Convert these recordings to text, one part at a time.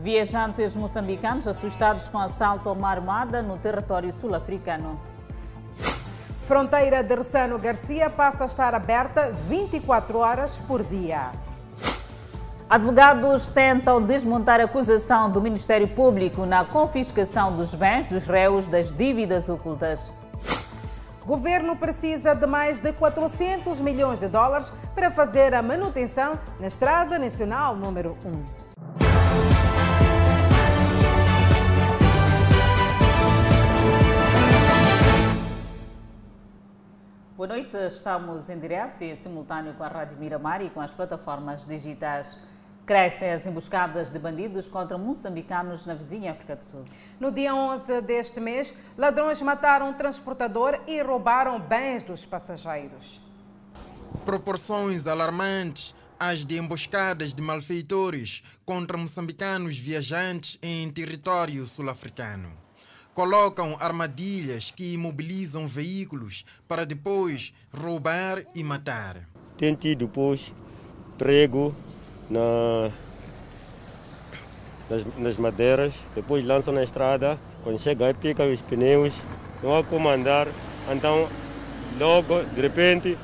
Viajantes moçambicanos assustados com assalto a uma armada no território sul-africano. Fronteira de Ressano Garcia passa a estar aberta 24 horas por dia. Advogados tentam desmontar a acusação do Ministério Público na confiscação dos bens dos réus das dívidas ocultas. Governo precisa de mais de 400 milhões de dólares para fazer a manutenção na Estrada Nacional número 1. Boa noite, estamos em direto e em simultâneo com a Rádio Miramar e com as plataformas digitais. Crescem as emboscadas de bandidos contra moçambicanos na vizinha África do Sul. No dia 11 deste mês, ladrões mataram um transportador e roubaram bens dos passageiros. Proporções alarmantes as de emboscadas de malfeitores contra moçambicanos viajantes em território sul-africano colocam armadilhas que imobilizam veículos para depois roubar e matar. Tem tido depois prego na, nas, nas madeiras, depois lançam na estrada, quando chega aí pica os pneus, não há como andar, então logo de repente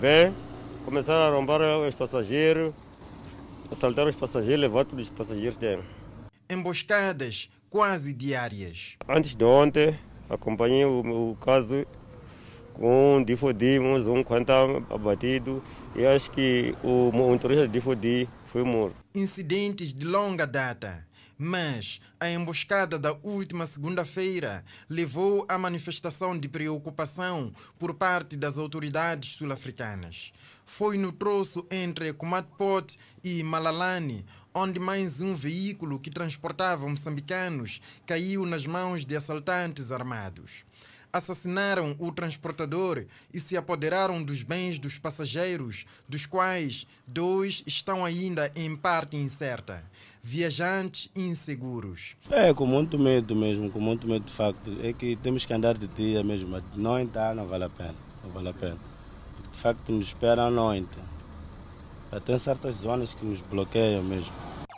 vem, começar a roubar os passageiros, assaltar os passageiros, levar todos os passageiros dentro. Emboscadas quase diárias. Antes de ontem, acompanhei o, o caso com um difodimos, um quanto abatido e acho que o motorista de difodi foi morto. Incidentes de longa data. Mas a emboscada da última segunda-feira levou à manifestação de preocupação por parte das autoridades sul-africanas. Foi no troço entre Kumatpot e Malalane, onde mais um veículo que transportava moçambicanos caiu nas mãos de assaltantes armados. Assassinaram o transportador e se apoderaram dos bens dos passageiros, dos quais dois estão ainda em parte incerta. Viajantes inseguros. É, com muito medo mesmo, com muito medo de facto. É que temos que andar de dia mesmo, mas de noite não vale a pena. Não vale a pena. De facto, nos espera à noite. Tem certas zonas que nos bloqueiam mesmo.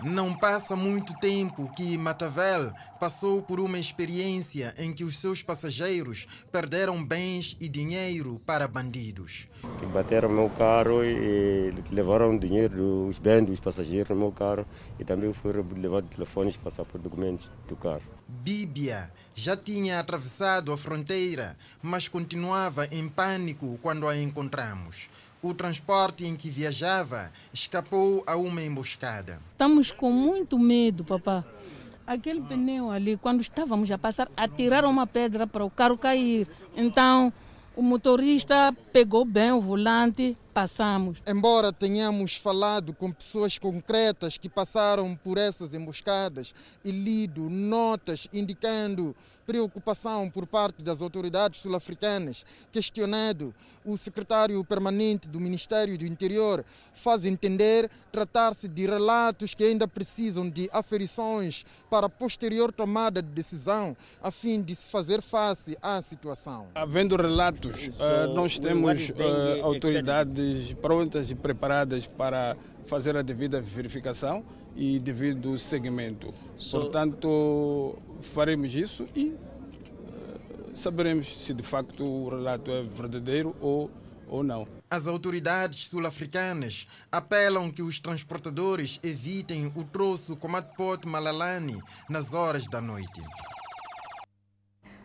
Não passa muito tempo que Matavel passou por uma experiência em que os seus passageiros perderam bens e dinheiro para bandidos. Bateram meu carro e levaram dinheiro dos bens dos passageiros no meu carro e também foram levados telefones para por documentos do carro. Bíblia já tinha atravessado a fronteira, mas continuava em pânico quando a encontramos o transporte em que viajava escapou a uma emboscada. Estamos com muito medo, papá. Aquele pneu ali, quando estávamos a passar, atiraram uma pedra para o carro cair. Então, o motorista pegou bem o volante, passamos. Embora tenhamos falado com pessoas concretas que passaram por essas emboscadas e lido notas indicando preocupação por parte das autoridades sul-africanas, questionado o secretário permanente do Ministério do Interior, faz entender tratar-se de relatos que ainda precisam de aferições para posterior tomada de decisão, a fim de se fazer face à situação. Havendo relatos, uh, nós temos uh, autoridades prontas e preparadas para fazer a devida verificação e devido segmento. Portanto, faremos isso e uh, saberemos se de facto o relato é verdadeiro ou, ou não. As autoridades sul-africanas apelam que os transportadores evitem o troço Comatpot Malalani nas horas da noite.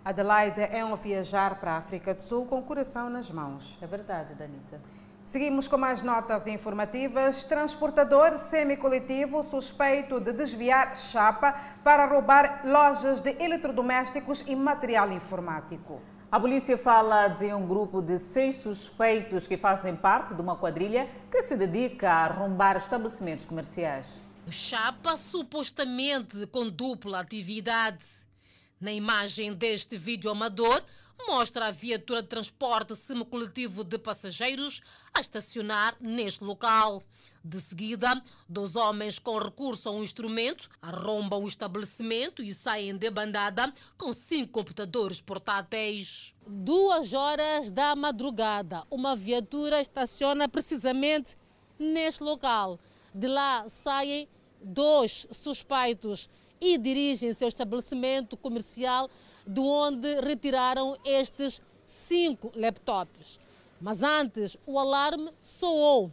Adelaide é um viajar para a África do Sul com o coração nas mãos. É verdade, Danisa. Seguimos com mais notas informativas. Transportador semicoletivo suspeito de desviar chapa para roubar lojas de eletrodomésticos e material informático. A polícia fala de um grupo de seis suspeitos que fazem parte de uma quadrilha que se dedica a arrombar estabelecimentos comerciais. Chapa supostamente com dupla atividade. Na imagem deste vídeo amador, mostra a viatura de transporte semicoletivo de passageiros a estacionar neste local. De seguida, dois homens com recurso a um instrumento arrombam o estabelecimento e saem de bandada com cinco computadores portáteis. Duas horas da madrugada, uma viatura estaciona precisamente neste local. De lá saem dois suspeitos e dirigem-se ao estabelecimento comercial de onde retiraram estes cinco laptops. Mas antes o alarme soou.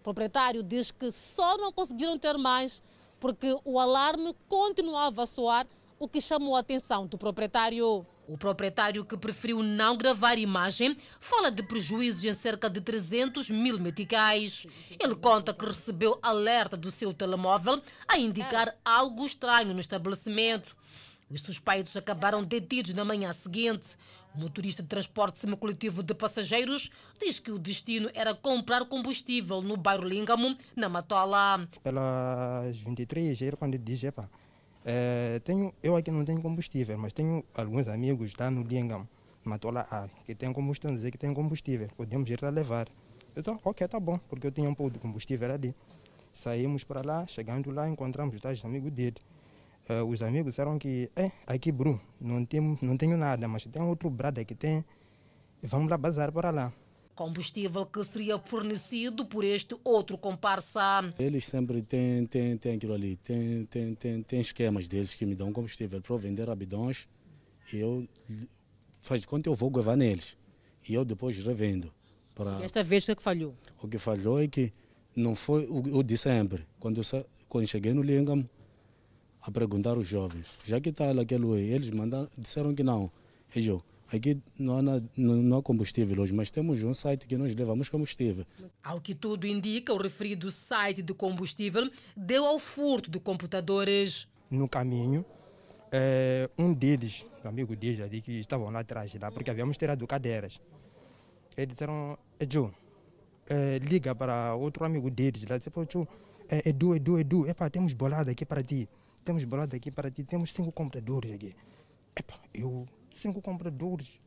O proprietário diz que só não conseguiram ter mais porque o alarme continuava a soar, o que chamou a atenção do proprietário. O proprietário que preferiu não gravar imagem fala de prejuízos em cerca de 300 mil meticais. Ele conta que recebeu alerta do seu telemóvel a indicar algo estranho no estabelecimento. Os suspeitos acabaram detidos na manhã seguinte. O motorista de transporte semicoletivo de passageiros diz que o destino era comprar combustível no bairro Lingamo, na Matola. Pelas 23, era quando diz, é, tenho, eu aqui não tenho combustível, mas tenho alguns amigos lá no Lingam, Matola A, que tem combustível, dizer que tem combustível, podemos ir lá levar. Eu disse, ok, tá bom, porque eu tinha um pouco de combustível ali. Saímos para lá, chegando lá, encontramos os tais amigos dele. Uh, os amigos disseram que, é, aqui, Bruno, não tenho, não tenho nada, mas tem outro brado que tem, vamos lá bazar para lá. Combustível que seria fornecido por este outro comparsa. Eles sempre têm, têm, têm aquilo ali, têm, têm, têm, têm esquemas deles que me dão combustível para vender rabidões e eu faz quanto eu vou gravar neles e eu depois revendo. Para... E esta vez o que falhou? O que falhou é que não foi o, o de sempre. Quando eu, quando cheguei no Lingam, a perguntar aos jovens, já que está aquele aí, eles mandaram, disseram que não. Eu, aqui não há, não há combustível hoje, mas temos um site que nós levamos combustível. Ao que tudo indica, o referido site de combustível deu ao furto de computadores. No caminho, é, um deles, um amigo deles ali, que estavam lá atrás, lá, porque havíamos tirado cadeiras. Eles disseram, Edu, é, liga para outro amigo deles lá, disse, é, Edu, Edu, Edu, epa, temos bolada aqui para ti temos bolada aqui para ti, temos cinco compradores aqui. Epa, eu, cinco compradores,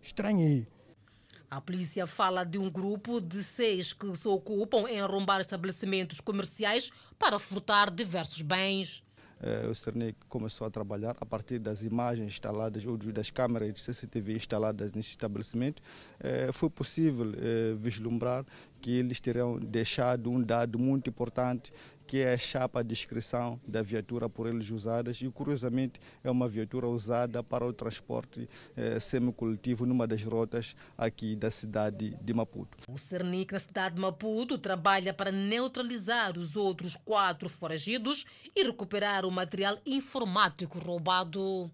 estranhei. A polícia fala de um grupo de seis que se ocupam em arrombar estabelecimentos comerciais para furtar diversos bens. O Cernic começou a trabalhar a partir das imagens instaladas ou das câmeras de CCTV instaladas nesse estabelecimento. Eh, foi possível eh, vislumbrar que eles terão deixado um dado muito importante que é a chapa de inscrição da viatura por eles usadas e curiosamente é uma viatura usada para o transporte eh, semicoletivo numa das rotas aqui da cidade de Maputo. O Cernic na cidade de Maputo trabalha para neutralizar os outros quatro foragidos e recuperar o material informático roubado.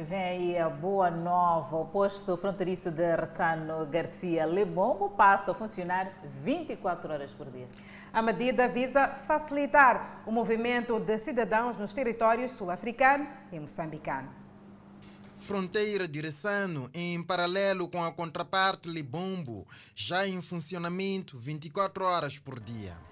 E vem aí a boa nova. O posto fronteiriço de Ressano Garcia Lebombo passa a funcionar 24 horas por dia. A medida visa facilitar o movimento de cidadãos nos territórios sul-africano e moçambicano. Fronteira de Ressano, em paralelo com a contraparte Libombo, já em funcionamento 24 horas por dia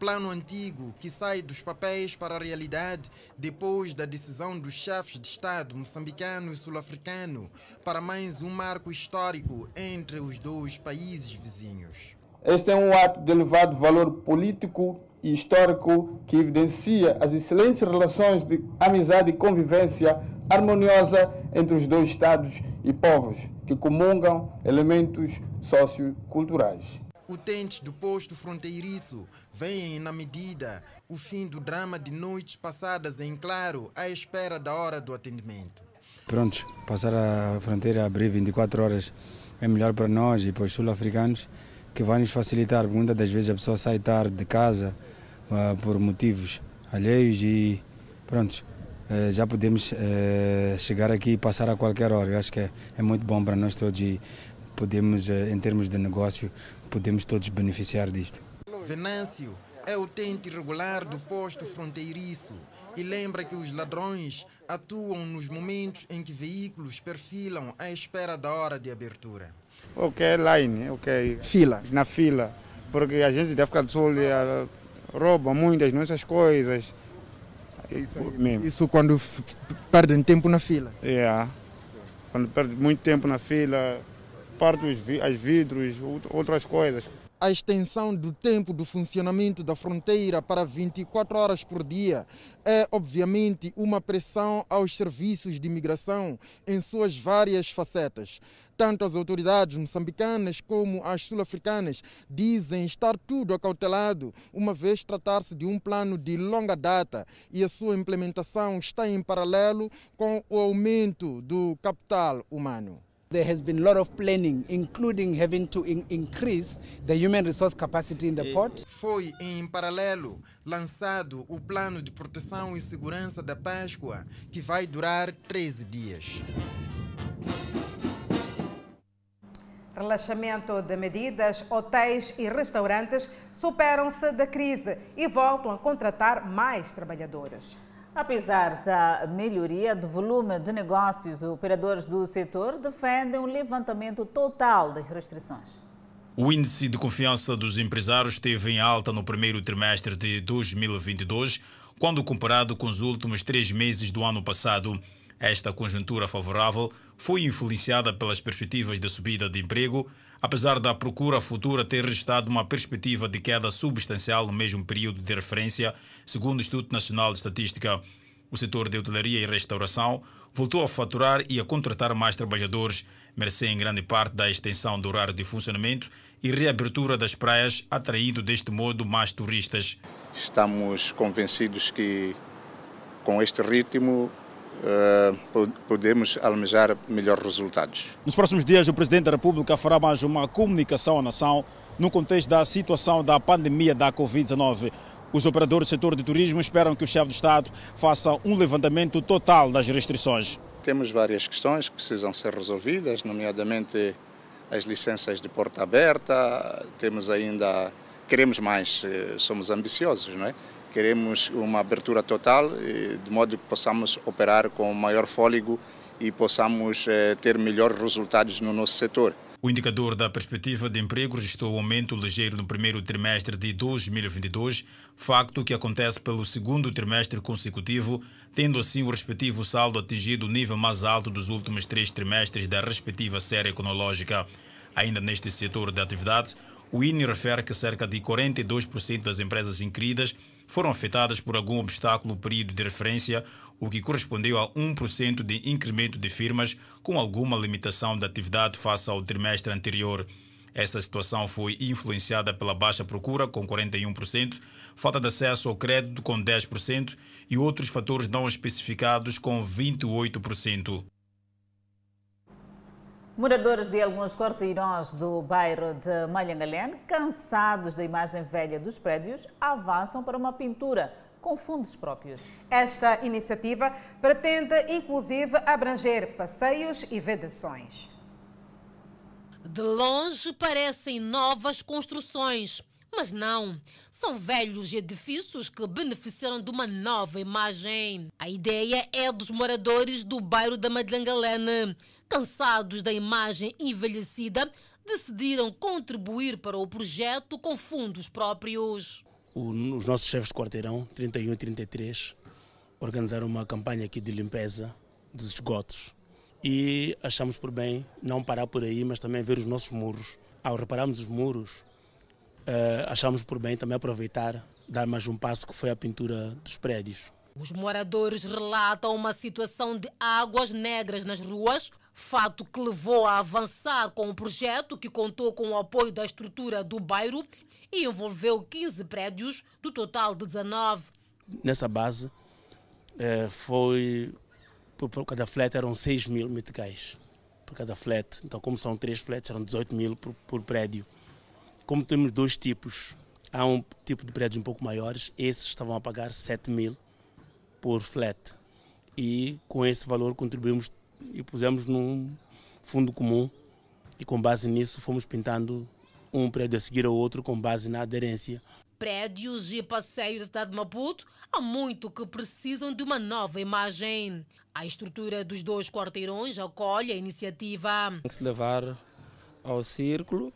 plano antigo que sai dos papéis para a realidade depois da decisão dos chefes de Estado moçambicano e sul-africano para mais um marco histórico entre os dois países vizinhos. Este é um ato de elevado valor político e histórico que evidencia as excelentes relações de amizade e convivência harmoniosa entre os dois Estados e povos que comungam elementos socioculturais utentes do posto fronteiriço veem na medida o fim do drama de noites passadas em claro à espera da hora do atendimento. Prontos, passar a fronteira a abrir 24 horas é melhor para nós e para os sul-africanos, que vai nos facilitar, muitas das vezes a pessoa sai tarde de casa uh, por motivos alheios e pronto, uh, já podemos uh, chegar aqui e passar a qualquer hora. Eu acho que é, é muito bom para nós todos e podemos, em termos de negócio, podemos todos beneficiar disto. Venâncio é o tente regular do posto fronteiriço e lembra que os ladrões atuam nos momentos em que veículos perfilam à espera da hora de abertura. Ok, line, ok. Fila. Na fila. Porque a gente deve ficar de sol e rouba muitas nossas coisas. Isso, mesmo. Isso quando perdem tempo na fila? É. Yeah. Quando perde muito tempo na fila, parte os vidros, outras coisas. A extensão do tempo do funcionamento da fronteira para 24 horas por dia é, obviamente, uma pressão aos serviços de imigração em suas várias facetas. Tanto as autoridades moçambicanas como as sul-africanas dizem estar tudo acautelado, uma vez tratar-se de um plano de longa data e a sua implementação está em paralelo com o aumento do capital humano. There has been a lot of planning, including having to in increase the human resource capacity in the port. Foi em paralelo lançado o plano de proteção e segurança da Páscoa, que vai durar 13 dias. Relaxamento de medidas, hotéis e restaurantes superam-se da crise e voltam a contratar mais trabalhadores. Apesar da melhoria do volume de negócios, operadores do setor defendem um levantamento total das restrições. O índice de confiança dos empresários esteve em alta no primeiro trimestre de 2022, quando comparado com os últimos três meses do ano passado. Esta conjuntura favorável foi influenciada pelas perspectivas de subida de emprego, apesar da procura futura ter restado uma perspectiva de queda substancial no mesmo período de referência, segundo o Instituto Nacional de Estatística. O setor de hotelaria e restauração voltou a faturar e a contratar mais trabalhadores, mercê em grande parte da extensão do horário de funcionamento e reabertura das praias, atraindo deste modo mais turistas. Estamos convencidos que com este ritmo podemos almejar melhores resultados. Nos próximos dias, o Presidente da República fará mais uma comunicação à nação no contexto da situação da pandemia da Covid-19. Os operadores do setor de turismo esperam que o chefe de Estado faça um levantamento total das restrições. Temos várias questões que precisam ser resolvidas, nomeadamente as licenças de porta aberta. Temos ainda, queremos mais, eh, somos ambiciosos, não é? Queremos uma abertura total, eh, de modo que possamos operar com maior fôlego e possamos eh, ter melhores resultados no nosso setor. O indicador da perspectiva de emprego registrou um aumento ligeiro no primeiro trimestre de 2022, facto que acontece pelo segundo trimestre consecutivo, tendo assim o respectivo saldo atingido o nível mais alto dos últimos três trimestres da respectiva série cronológica. Ainda neste setor de atividade, o INE refere que cerca de 42% das empresas inquiridas foram afetadas por algum obstáculo período de referência, o que correspondeu a 1% de incremento de firmas com alguma limitação de atividade face ao trimestre anterior. Esta situação foi influenciada pela baixa procura, com 41%, falta de acesso ao crédito, com 10%, e outros fatores não especificados, com 28%. Moradores de alguns quarteirões do bairro de Malhangalén, cansados da imagem velha dos prédios, avançam para uma pintura com fundos próprios. Esta iniciativa pretende, inclusive, abranger passeios e vedações. De longe parecem novas construções, mas não. São velhos edifícios que beneficiaram de uma nova imagem. A ideia é dos moradores do bairro da Madlangalene cansados da imagem envelhecida, decidiram contribuir para o projeto com fundos próprios. os nossos chefes de quarteirão, 31 e 33, organizaram uma campanha aqui de limpeza dos esgotos e achamos por bem não parar por aí, mas também ver os nossos muros. Ao repararmos os muros, achamos por bem também aproveitar, dar mais um passo que foi a pintura dos prédios. Os moradores relatam uma situação de águas negras nas ruas, fato que levou a avançar com o projeto que contou com o apoio da estrutura do bairro e envolveu 15 prédios, do total de 19. Nessa base, eh, foi por cada flat eram 6 mil meticais por cada flat. Então, como são três flats, eram 18 mil por, por prédio. Como temos dois tipos, há um tipo de prédios um pouco maiores, esses estavam a pagar 7 mil por flat. E com esse valor contribuímos e pusemos num fundo comum e com base nisso fomos pintando um prédio a seguir ao outro com base na aderência. Prédios e passeios da cidade de Maputo há muito que precisam de uma nova imagem. A estrutura dos dois quarteirões acolhe a iniciativa. Tem que se levar ao círculo,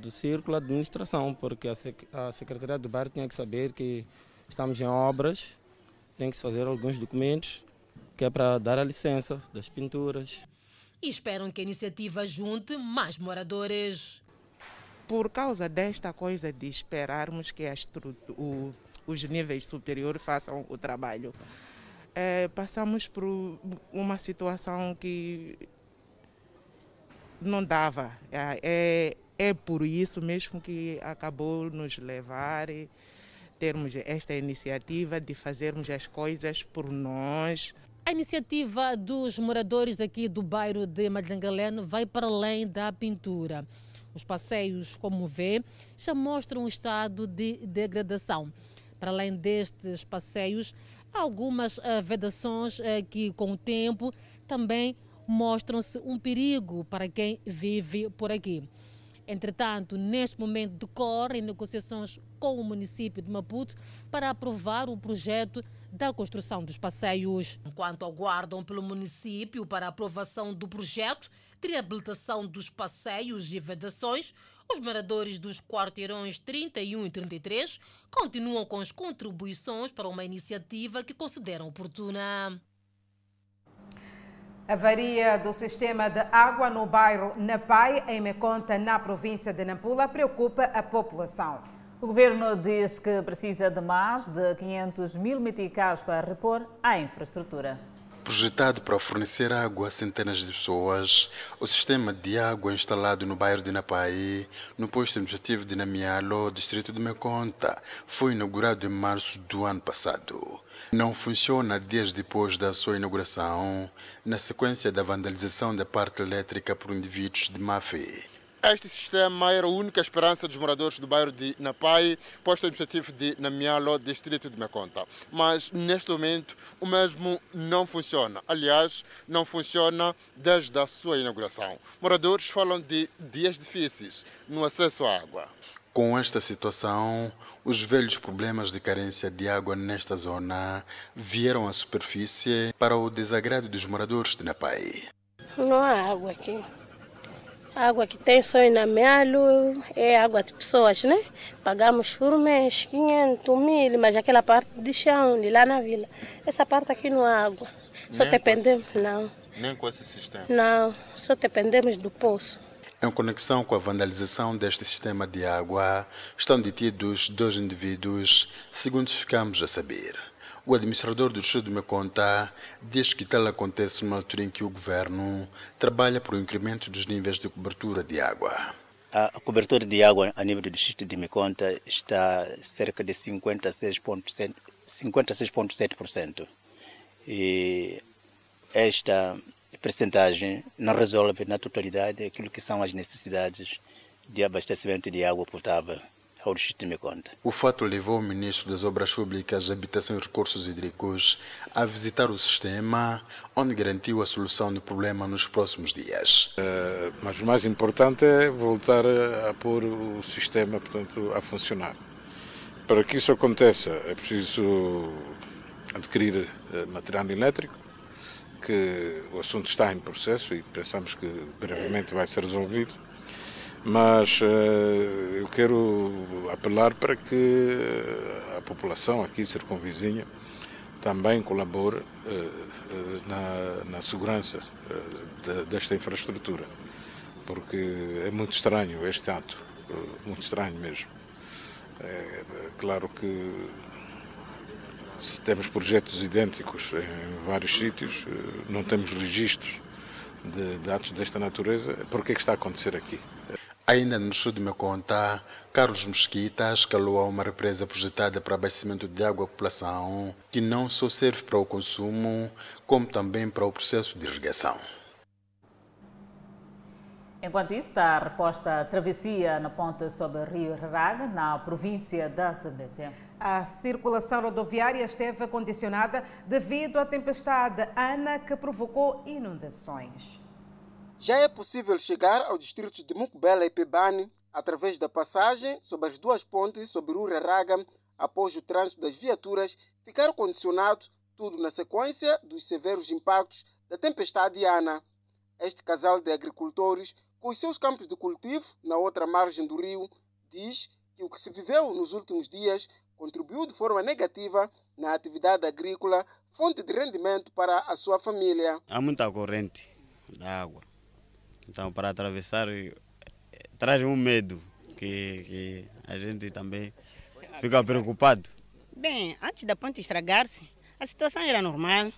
do círculo administração, porque a Secretaria do Bairro tinha que saber que estamos em obras, tem que se fazer alguns documentos que é para dar a licença das pinturas. E esperam que a iniciativa junte mais moradores. Por causa desta coisa de esperarmos que o, os níveis superiores façam o trabalho, é, passamos por uma situação que não dava. É, é por isso mesmo que acabou nos levar termos esta iniciativa de fazermos as coisas por nós. A iniciativa dos moradores daqui do bairro de Madrangaleno vai para além da pintura. Os passeios, como vê, já mostram um estado de degradação. Para além destes passeios, há algumas uh, vedações uh, que, com o tempo, também mostram-se um perigo para quem vive por aqui. Entretanto, neste momento decorrem negociações com o município de Maputo para aprovar o projeto da construção dos passeios. Enquanto aguardam pelo município para aprovação do projeto de reabilitação dos passeios e vedações, os moradores dos quarteirões 31 e 33 continuam com as contribuições para uma iniciativa que consideram oportuna. Avaria do sistema de água no bairro Napai, em Meconta, na província de Nampula, preocupa a população. O governo diz que precisa de mais de 500 mil meticais para repor a infraestrutura. Projetado para fornecer água a centenas de pessoas, o sistema de água instalado no bairro de Napai, no posto administrativo de Namialo, distrito de Meconta, foi inaugurado em março do ano passado não funciona dias depois da sua inauguração, na sequência da vandalização da parte elétrica por indivíduos de má fé. Este sistema era a única esperança dos moradores do bairro de Napai, posto administrativo de Namialo, distrito de Meconta. Mas, neste momento, o mesmo não funciona. Aliás, não funciona desde a sua inauguração. Moradores falam de dias difíceis no acesso à água. Com esta situação, os velhos problemas de carência de água nesta zona vieram à superfície para o desagrado dos moradores de Napai. Não há água aqui. A água que tem só em Namealo é água de pessoas, né? Pagamos por mês 500 mil, mas aquela parte de chão, de lá na vila. Essa parte aqui não há água. Só Nem dependemos, esse... não. Nem com esse sistema? Não, só dependemos do poço. Em conexão com a vandalização deste sistema de água, estão detidos dois indivíduos, segundo ficamos a saber. O administrador do Distrito de Meconta diz que tal acontece numa altura em que o governo trabalha para o incremento dos níveis de cobertura de água. A cobertura de água a nível do Distrito de Meconta está cerca de 56,7%. 56,7%. E esta percentagem não resolve na totalidade aquilo que são as necessidades de abastecimento de água potável ao distrito de Meconta. O fato levou o ministro das Obras Públicas, Habitação e Recursos Hídricos a visitar o sistema, onde garantiu a solução do problema nos próximos dias. Uh, mas o mais importante é voltar a pôr o sistema portanto, a funcionar. Para que isso aconteça, é preciso adquirir uh, material elétrico, que o assunto está em processo e pensamos que brevemente vai ser resolvido. Mas uh, eu quero apelar para que a população aqui circunvizinha também colabore uh, na, na, segurança de, desta infraestrutura, porque é muito estranho este ato, muito estranho mesmo. É, claro que se temos projetos idênticos em vários sítios, eh, não temos registros de, de atos desta natureza, por que é que está a acontecer aqui? Ainda no sul de Meconta, Carlos Mesquita escalou a uma represa projetada para abastecimento de água à população, que não só serve para o consumo, como também para o processo de irrigação. Enquanto isso, está a reposta travessia na ponte sobre o rio Raga, na província da Zambésia. A circulação rodoviária esteve condicionada devido à tempestade Ana que provocou inundações. Já é possível chegar ao distrito de Mukbela e Pebani através da passagem sobre as duas pontes sobre o Raga após o trânsito das viaturas ficar condicionado, tudo na sequência dos severos impactos da tempestade Ana. Este casal de agricultores com os seus campos de cultivo na outra margem do rio, diz que o que se viveu nos últimos dias contribuiu de forma negativa na atividade agrícola, fonte de rendimento para a sua família. Há muita corrente da água, então para atravessar eh, traz um medo que, que a gente também fica preocupado. Bem, antes da ponte estragar-se, a situação era normal.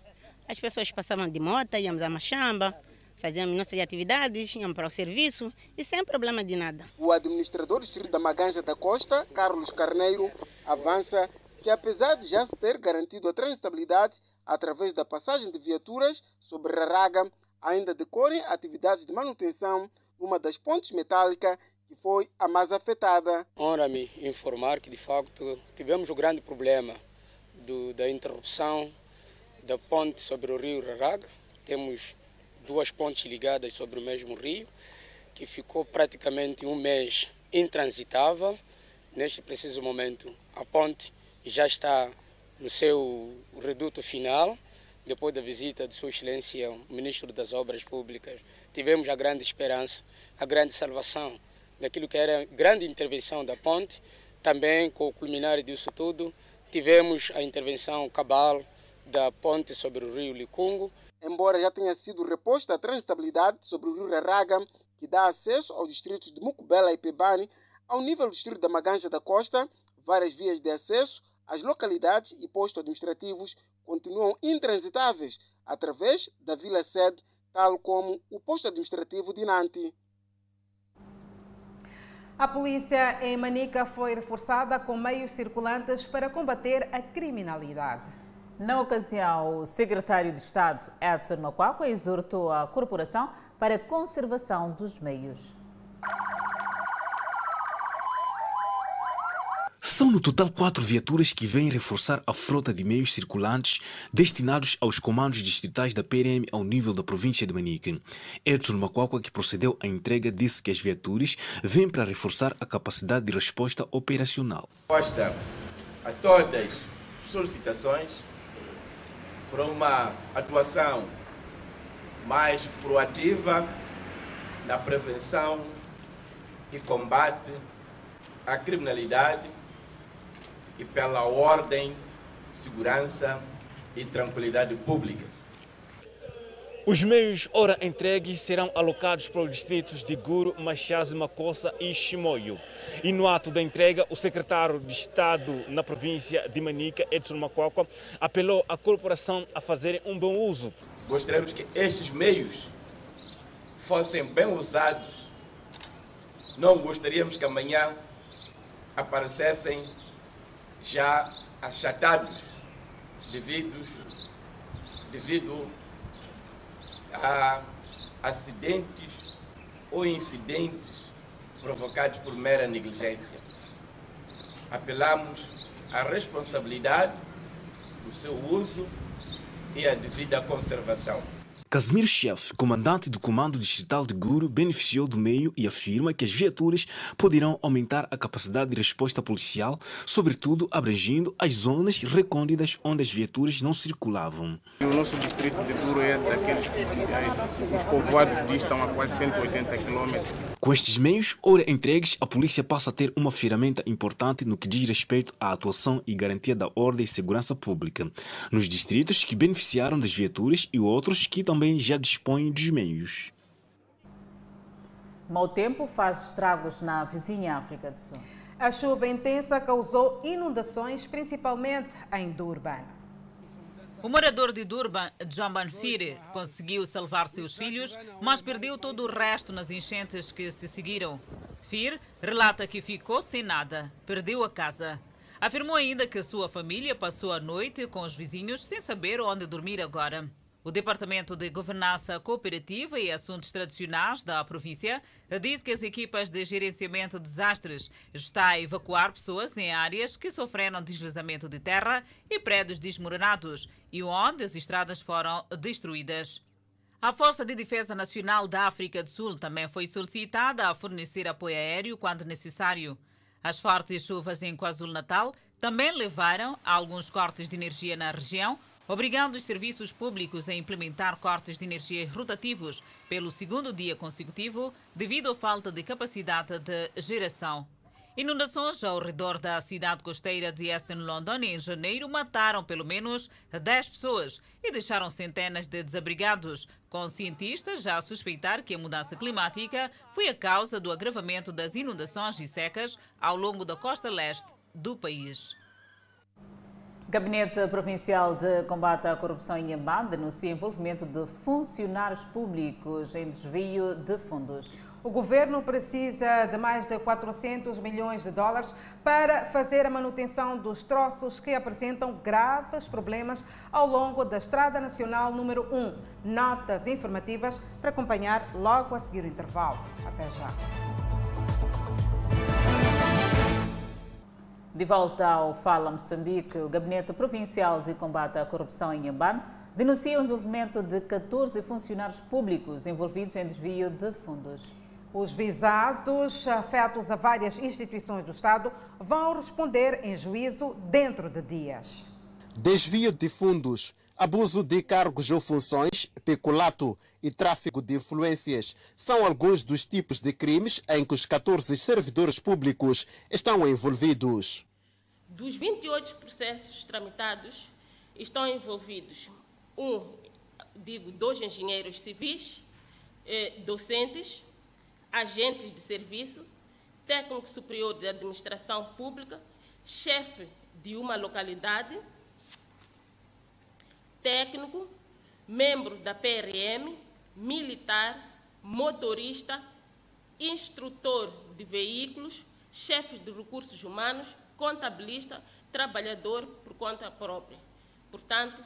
As pessoas passavam de moto, íamos a Machamba, fazíamos nossas atividades, íamos para o serviço e sem problema de nada. O administrador do distrito da Maganja da Costa, Carlos Carneiro, avança que apesar de já se ter garantido a transitabilidade através da passagem de viaturas sobre Raraga, ainda decorrem atividades de manutenção numa das pontes metálicas que foi a mais afetada. Honra-me informar que, de facto, tivemos o grande problema do, da interrupção da ponte sobre o rio Raraga. Temos duas pontes ligadas sobre o mesmo rio, que ficou praticamente um mês intransitável. Neste preciso momento, a ponte já está no seu reduto final. Depois da visita de Sua Excelência, o Ministro das Obras Públicas, tivemos a grande esperança, a grande salvação daquilo que era grande intervenção da ponte. Também, com o culminar disso tudo, tivemos a intervenção cabal da ponte sobre o rio Licungo. Embora já tenha sido reposta a transitabilidade sobre o rio Raraga, que dá acesso aos distritos de Mucubela e Pebani, ao nível do distrito da Maganja da Costa, várias vias de acesso às localidades e postos administrativos continuam intransitáveis através da Vila Sede, tal como o posto administrativo de Nanti. A polícia em Manica foi reforçada com meios circulantes para combater a criminalidade. Na ocasião, o secretário de Estado, Edson Macuaco, exortou a corporação para a conservação dos meios. São no total quatro viaturas que vêm reforçar a frota de meios circulantes destinados aos comandos distritais da PRM ao nível da província de Manique. Edson Macuacua, que procedeu à entrega, disse que as viaturas vêm para reforçar a capacidade de resposta operacional. Resposta a todas as solicitações para uma atuação mais proativa na prevenção e combate à criminalidade e pela ordem, segurança e tranquilidade pública. Os meios ora entregues serão alocados para os distritos de Guru, Machaze, Macossa e Chimoio. E no ato da entrega, o secretário de Estado na província de Manica, Edson Macuacua, apelou à corporação a fazerem um bom uso. Gostaríamos que estes meios fossem bem usados. Não gostaríamos que amanhã aparecessem já achatados devido, devido a acidentes ou incidentes provocados por mera negligência. Apelamos à responsabilidade do seu uso e à devida conservação. Casimir Chef, comandante do Comando Distrital de Guru, beneficiou do meio e afirma que as viaturas poderão aumentar a capacidade de resposta policial, sobretudo abrangindo as zonas recônditas onde as viaturas não circulavam. O nosso distrito de Guru é daqueles que os povoados distam a quase 180 quilômetros. Com estes meios, ora entregues, a polícia passa a ter uma ferramenta importante no que diz respeito à atuação e garantia da ordem e segurança pública, nos distritos que beneficiaram das viaturas e outros que também já dispõem dos meios. Mau tempo faz estragos na vizinha África do Sul. A chuva intensa causou inundações, principalmente em Durban. O morador de Durban, John Banfire, conseguiu salvar seus filhos, mas perdeu todo o resto nas enchentes que se seguiram. Fir relata que ficou sem nada, perdeu a casa. Afirmou ainda que sua família passou a noite com os vizinhos sem saber onde dormir agora. O Departamento de Governança Cooperativa e Assuntos Tradicionais da província diz que as equipas de gerenciamento de desastres estão a evacuar pessoas em áreas que sofreram deslizamento de terra e prédios desmoronados e onde as estradas foram destruídas. A Força de Defesa Nacional da África do Sul também foi solicitada a fornecer apoio aéreo quando necessário. As fortes chuvas em KwaZulu-Natal também levaram a alguns cortes de energia na região, obrigando os serviços públicos a implementar cortes de energia rotativos pelo segundo dia consecutivo devido à falta de capacidade de geração. Inundações ao redor da cidade costeira de Eastern London em janeiro mataram pelo menos 10 pessoas e deixaram centenas de desabrigados, com cientistas já a suspeitar que a mudança climática foi a causa do agravamento das inundações e secas ao longo da costa leste do país. Gabinete Provincial de Combate à Corrupção em Inhambane denuncia envolvimento de funcionários públicos em desvio de fundos. O governo precisa de mais de 400 milhões de dólares para fazer a manutenção dos troços que apresentam graves problemas ao longo da Estrada Nacional número 1. Notas informativas para acompanhar logo a seguir o intervalo. Até já. De volta ao Fala Moçambique, o Gabinete Provincial de Combate à Corrupção em Inhambane denuncia o envolvimento de 14 funcionários públicos envolvidos em desvio de fundos. Os visados, afetos a várias instituições do Estado, vão responder em juízo dentro de dias. Desvio de fundos, abuso de cargos ou funções, peculato e tráfico de influências são alguns dos tipos de crimes em que os 14 servidores públicos estão envolvidos. Dos 28 processos tramitados, estão envolvidos um, digo, dois engenheiros civis, eh, docentes, agentes de serviço, técnico superior de administração pública, chefe de uma localidade, técnico, membro da PRM, militar, motorista, instrutor de veículos, chefe de recursos humanos, contabilista, trabalhador por conta própria. Portanto,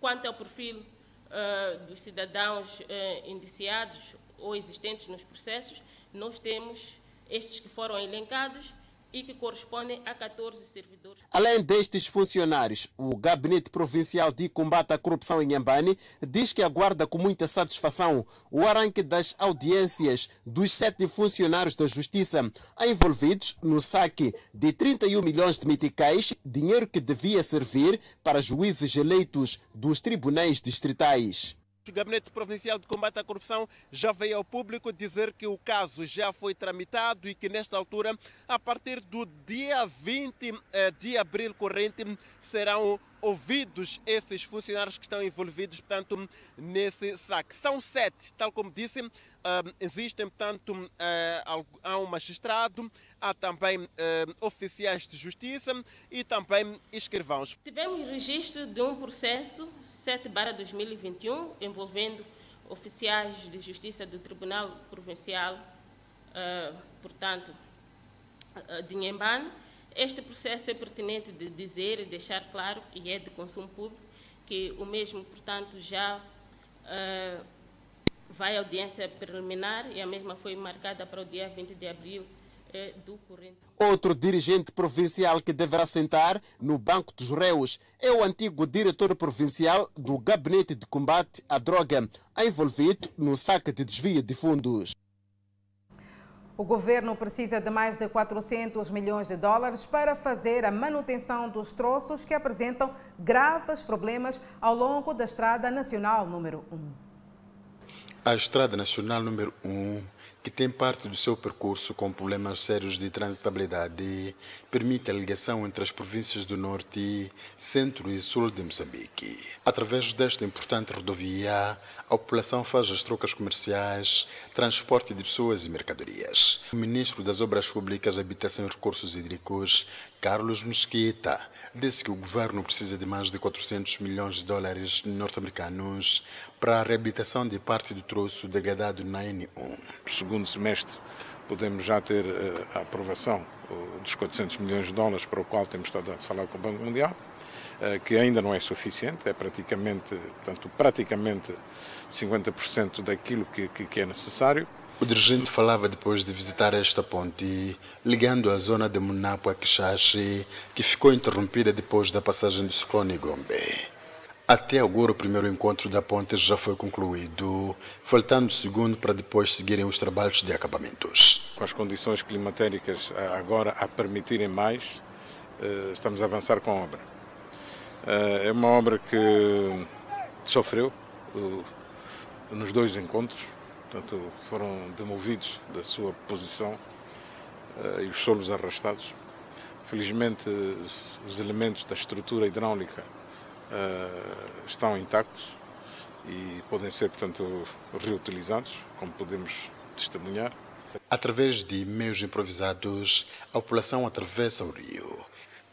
quanto ao perfil uh, dos cidadãos uh, indiciados ou existentes nos processos, nós temos estes que foram elencados e que correspondem a 14 servidores. Além destes funcionários, o Gabinete Provincial de Combate à Corrupção em Ambani diz que aguarda com muita satisfação o arranque das audiências dos sete funcionários da Justiça envolvidos no saque de 31 milhões de meticais, dinheiro que devia servir para juízes eleitos dos tribunais distritais. O Gabinete Provincial de Combate à Corrupção já veio ao público dizer que o caso já foi tramitado e que, nesta altura, a partir do dia 20 eh, de abril corrente, serão ouvidos esses funcionários que estão envolvidos, portanto, nesse saque. São sete, tal como disse, uh, existem, portanto, uh, há um magistrado, há também uh, oficiais de justiça e também escrivãos. Tivemos registro de um processo 7 barra 2021 envolvendo oficiais de justiça do Tribunal Provincial, portanto, de Nhembane, este processo é pertinente de dizer e deixar claro, e é de consumo público, que o mesmo, portanto, já uh, vai à audiência preliminar e a mesma foi marcada para o dia 20 de abril uh, do corrente. Outro dirigente provincial que deverá sentar no banco dos réus é o antigo diretor provincial do Gabinete de Combate à Droga, envolvido no saque de desvio de fundos. O governo precisa de mais de 400 milhões de dólares para fazer a manutenção dos troços que apresentam graves problemas ao longo da Estrada Nacional número 1. A Estrada Nacional número 1 que tem parte do seu percurso com problemas sérios de transitabilidade, permite a ligação entre as províncias do Norte, Centro e Sul de Moçambique. Através desta importante rodovia, a população faz as trocas comerciais, transporte de pessoas e mercadorias. O ministro das Obras Públicas, Habitação e Recursos Hídricos, Carlos Mesquita, disse que o governo precisa de mais de 400 milhões de dólares norte-americanos para a reabilitação de parte do troço degradado na N1. No segundo semestre podemos já ter uh, a aprovação uh, dos 400 milhões de dólares para o qual temos estado a falar com o Banco Mundial, uh, que ainda não é suficiente, é praticamente, portanto, praticamente 50% daquilo que, que, que é necessário. O dirigente falava depois de visitar esta ponte, ligando a zona de Munapo a Quixaxe, que ficou interrompida depois da passagem do ciclone Gombe. Até agora, o primeiro encontro da ponte já foi concluído, faltando o segundo para depois seguirem os trabalhos de acabamentos. Com as condições climatéricas agora a permitirem mais, eh, estamos a avançar com a obra. Eh, é uma obra que sofreu nos dois encontros, portanto, foram demovidos da sua posição e os solos arrastados. Felizmente, os elementos da estrutura hidráulica uh, estão intactos e podem ser, portanto, reutilizados, como podemos testemunhar. Através de meios improvisados, a população atravessa o rio.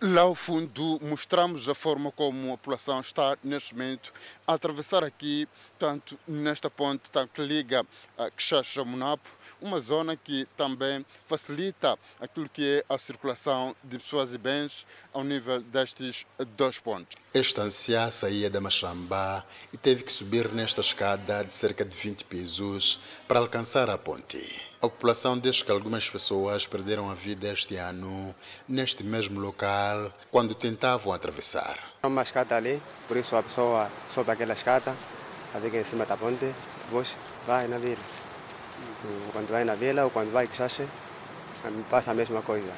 Lá ao fundo mostramos a forma como a população está neste momento a atravessar aqui, tanto nesta ponte tanto que liga a Quixaxa Munapo, uma zona que também facilita aquilo que é a circulação de pessoas e bens ao nível destes dois pontos. Este anciã saía da Machamba e teve que subir nesta escada de cerca de 20 pisos para alcançar a ponte. A população diz que algumas pessoas perderam a vida este ano neste mesmo local quando tentavam atravessar. Há uma escada ali, por isso a pessoa sobe aquela escada, fica em cima da ponte, depois vai na vila. Quando vai na vila ou quando vai Quixaxe, passa a mesma coisa.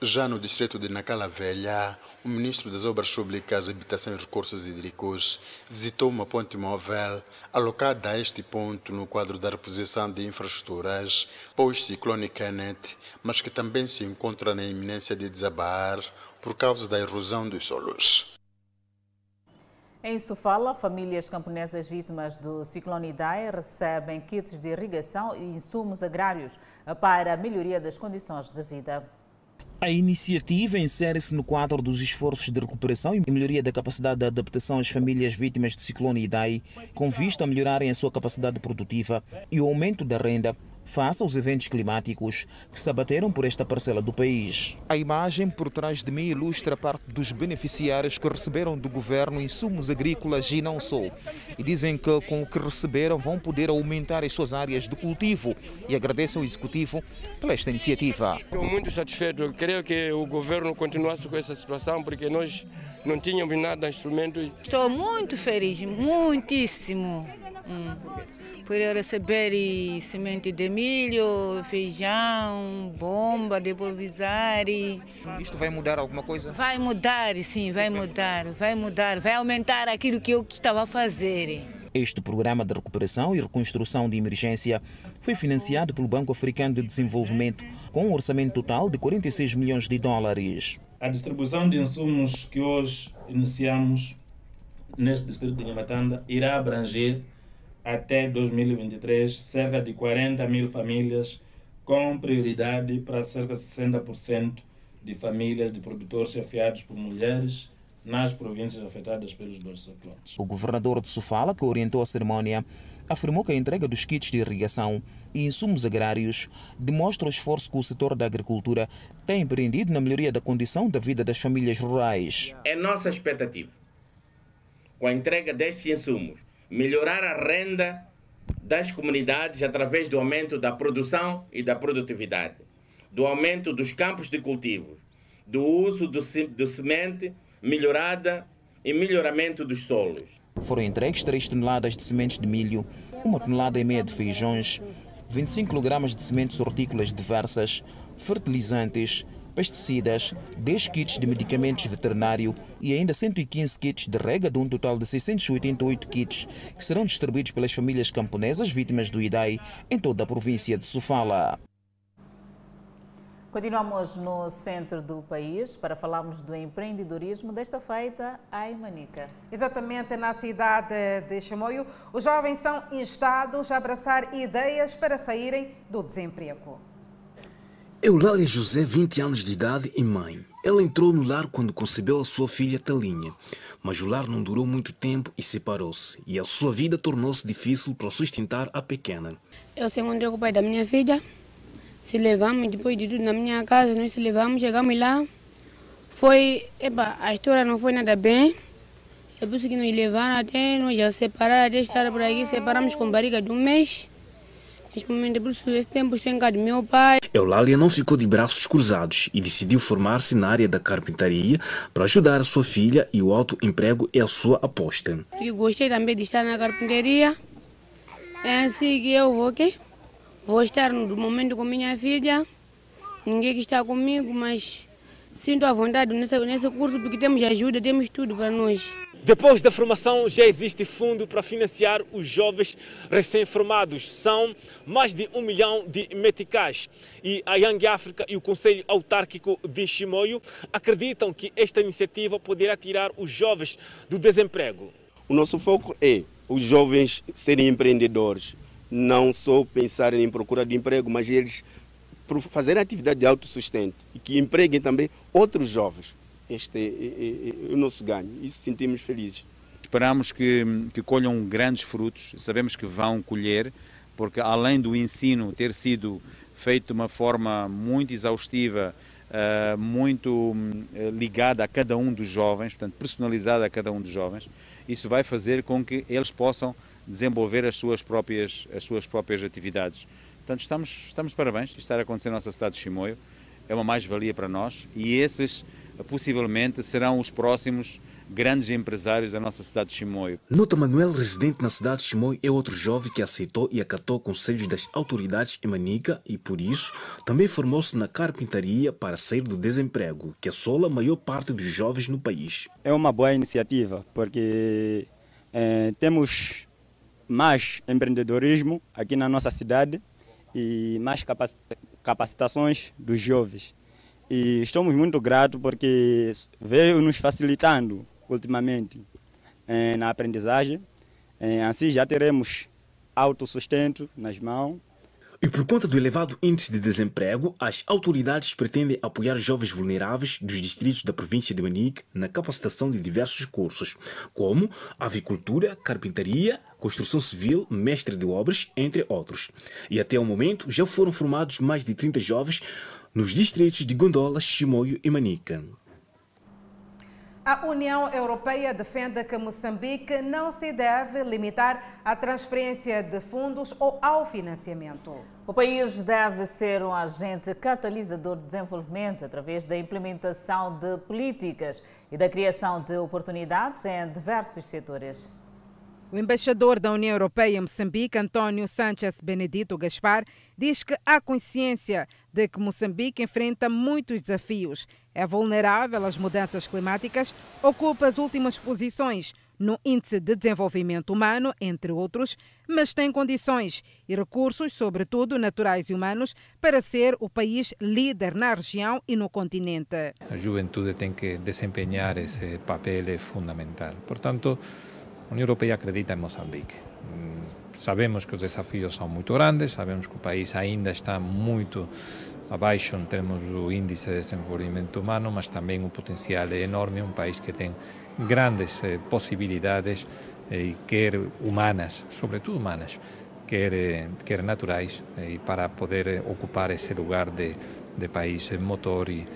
Já no distrito de Nacala Velha, o ministro das Obras Públicas, Habitação e Recursos Hídricos visitou uma ponte móvel alocada a este ponto no quadro da reposição de infraestruturas pós-ciclone Kenneth, mas que também se encontra na iminência de desabar por causa da erosão dos solos. Em Sofala, famílias camponesas vítimas do ciclone Idai recebem kits de irrigação e insumos agrários para a melhoria das condições de vida. A iniciativa insere-se no quadro dos esforços de recuperação e melhoria da capacidade de adaptação às famílias vítimas do ciclone Idai, com vista a melhorarem a sua capacidade produtiva e o aumento da renda face aos eventos climáticos que se abateram por esta parcela do país. A imagem por trás de mim ilustra parte dos beneficiários que receberam do governo insumos agrícolas e não só. E dizem que com o que receberam vão poder aumentar as suas áreas de cultivo e agradecem ao executivo pela esta iniciativa. Estou muito satisfeito. Eu creio que o governo continuasse com essa situação porque nós não tínhamos nada de instrumentos. Estou muito feliz, muitíssimo. Hum por eu receber semente de milho, feijão, bomba de improvisar. Isto vai mudar alguma coisa? Vai mudar, sim, vai mudar, vai mudar, vai aumentar aquilo que eu estava a fazer. Este programa de recuperação e reconstrução de emergência foi financiado pelo Banco Africano de Desenvolvimento com um orçamento total de 46 milhões de dólares. A distribuição de insumos que hoje iniciamos neste distrito de Nhamatanda irá abranger até 2023, cerca de 40 mil famílias, com prioridade para cerca de 60% de famílias de produtores chefiados por mulheres nas províncias afetadas pelos dois ciclones. O governador de Sofala, que orientou a cerimónia, afirmou que a entrega dos kits de irrigação e insumos agrários demonstra o esforço que o setor da agricultura tem empreendido na melhoria da condição da vida das famílias rurais. É nossa expectativa, com a entrega destes insumos, melhorar a renda das comunidades através do aumento da produção e da produtividade, do aumento dos campos de cultivo, do uso do, do semente melhorada e melhoramento dos solos. Foram entregues 3 toneladas de sementes de milho, 1 tonelada e meia de feijões, 25 kg de sementes hortícolas diversas, fertilizantes, pesticidas, 10 kits de medicamentos veterinários e ainda 115 kits de rega, de um total de 688 kits que serão distribuídos pelas famílias camponesas vítimas do IDAI em toda a província de Sofala. Continuamos no centro do país para falarmos do empreendedorismo, desta feita em Manica. Exatamente, na cidade de Chimoio, os jovens são instados a abraçar ideias para saírem do desemprego. Eulália José, 20 anos de idade e mãe. Ela entrou no lar quando concebeu a sua filha Talinha, mas o lar não durou muito tempo e separou-se, e a sua vida tornou-se difícil para sustentar a pequena. Eu se encontrei com o pai da minha filha, se levamos, depois de tudo na minha casa, nós se levamos, chegamos lá, foi, epa, a história não foi nada bem, é por isso que nos levaram até, nós já separaram, até estar por aqui, separamos com barriga de um mês, Neste momento, por isso, esse tempo estou em casa do meu pai. Eulália não ficou de braços cruzados e decidiu formar-se na área da carpintaria para ajudar a sua filha e o autoemprego é a sua aposta. Porque gostei também de estar na carpintaria. É assim que eu vou, okay? vou estar no momento com minha filha. Ninguém que está comigo, mas sinto a vontade nesse, nesse curso porque temos ajuda, temos tudo para nós. Depois da formação, já existe fundo para financiar os jovens recém-formados. São mais de um milhão de meticais. E a Young África e o Conselho Autárquico de Chimoio acreditam que esta iniciativa poderá tirar os jovens do desemprego. O nosso foco é os jovens serem empreendedores, não só pensarem em procura de emprego, mas eles fazerem atividade de autossustento e que empreguem também outros jovens este é, é, é o nosso ganho. Isso sentimos felizes. Esperamos que, que colham grandes frutos, sabemos que vão colher, porque além do ensino ter sido feito de uma forma muito exaustiva, uh, muito uh, ligada a cada um dos jovens, portanto personalizada a cada um dos jovens, isso vai fazer com que eles possam desenvolver as suas próprias, as suas próprias atividades. Portanto, estamos, estamos de parabéns, isto está a acontecer na nossa cidade de Chimoio, é uma mais-valia para nós e esses possivelmente serão os próximos grandes empresários da nossa cidade de Chimoio. Nota Manuel, residente na cidade de Chimoio, é outro jovem que aceitou e acatou conselhos das autoridades em Manica e, por isso, também formou-se na carpintaria para sair do desemprego, que assola a maior parte dos jovens no país. É uma boa iniciativa, porque é, temos mais empreendedorismo aqui na nossa cidade e mais capacitações dos jovens. E estamos muito gratos porque veio nos facilitando ultimamente eh, na aprendizagem. Eh, assim já teremos autossustento nas mãos. E por conta do elevado índice de desemprego, as autoridades pretendem apoiar jovens vulneráveis dos distritos da província de Manique na capacitação de diversos cursos, como avicultura, carpintaria, construção civil, mestre de obras, entre outros. E até o momento já foram formados mais de 30 jovens nos distritos de Gondola, Chimoio e Manica. A União Europeia defende que Moçambique não se deve limitar à transferência de fundos ou ao financiamento. O país deve ser um agente catalisador de desenvolvimento através da implementação de políticas e da criação de oportunidades em diversos setores. O embaixador da União Europeia em Moçambique, António Sánchez Benedito Gaspar, diz que há consciência de que Moçambique enfrenta muitos desafios, é vulnerável às mudanças climáticas, ocupa as últimas posições no Índice de Desenvolvimento Humano, entre outros, mas tem condições e recursos, sobretudo naturais e humanos, para ser o país líder na região e no continente. A juventude tem que desempenhar esse papel fundamental. Portanto, a União Europeia acredita em Moçambique. Mm, sabemos que os desafios são muito grandes, sabemos que o país ainda está muito abaixo em termos do índice de desenvolvimento humano, mas também o potencial é enorme, um país que tem grandes eh, possibilidades, eh, quer humanas, sobretudo humanas, quer, eh, quer naturais, eh, para poder eh, ocupar esse lugar de, de país motor e,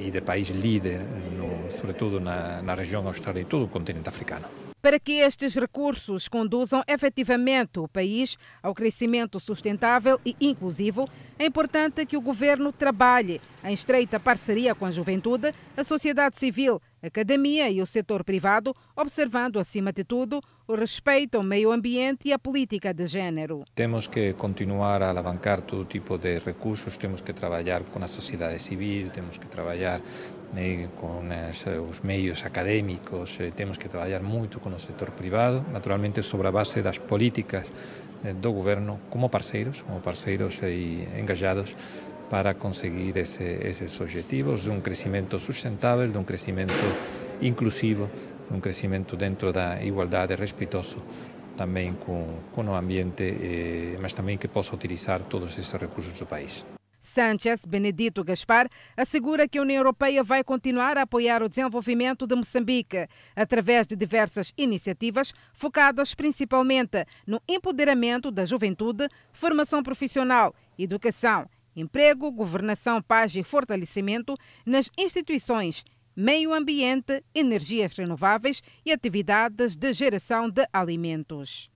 e de país líder, no, sobretudo na, na região austral e todo o continente africano. Para que estes recursos conduzam efetivamente o país ao crescimento sustentável e inclusivo, é importante que o governo trabalhe em estreita parceria com a juventude, a sociedade civil, a academia e o setor privado, observando, acima de tudo, o respeito ao meio ambiente e à política de género. Temos que continuar a alavancar todo tipo de recursos, temos que trabalhar com a sociedade civil, temos que trabalhar eh, com as, os meios académicos, eh, temos que trabalhar muito com o setor privado, naturalmente sobre a base das políticas eh, do governo como parceiros, como parceiros e engajados para conseguir esse, esses objetivos de um crescimento sustentável, de um crescimento inclusivo, de um crescimento dentro da igualdade, respeitoso também com, com o ambiente, eh, mas também que possa utilizar todos esses recursos do país. Sanchez Benedito Gaspar assegura que a União Europeia vai continuar a apoiar o desenvolvimento de Moçambique através de diversas iniciativas focadas principalmente no empoderamento da juventude, formação profissional, educação, emprego, governação, paz e fortalecimento nas instituições meio ambiente, energias renováveis e atividades de geração de alimentos.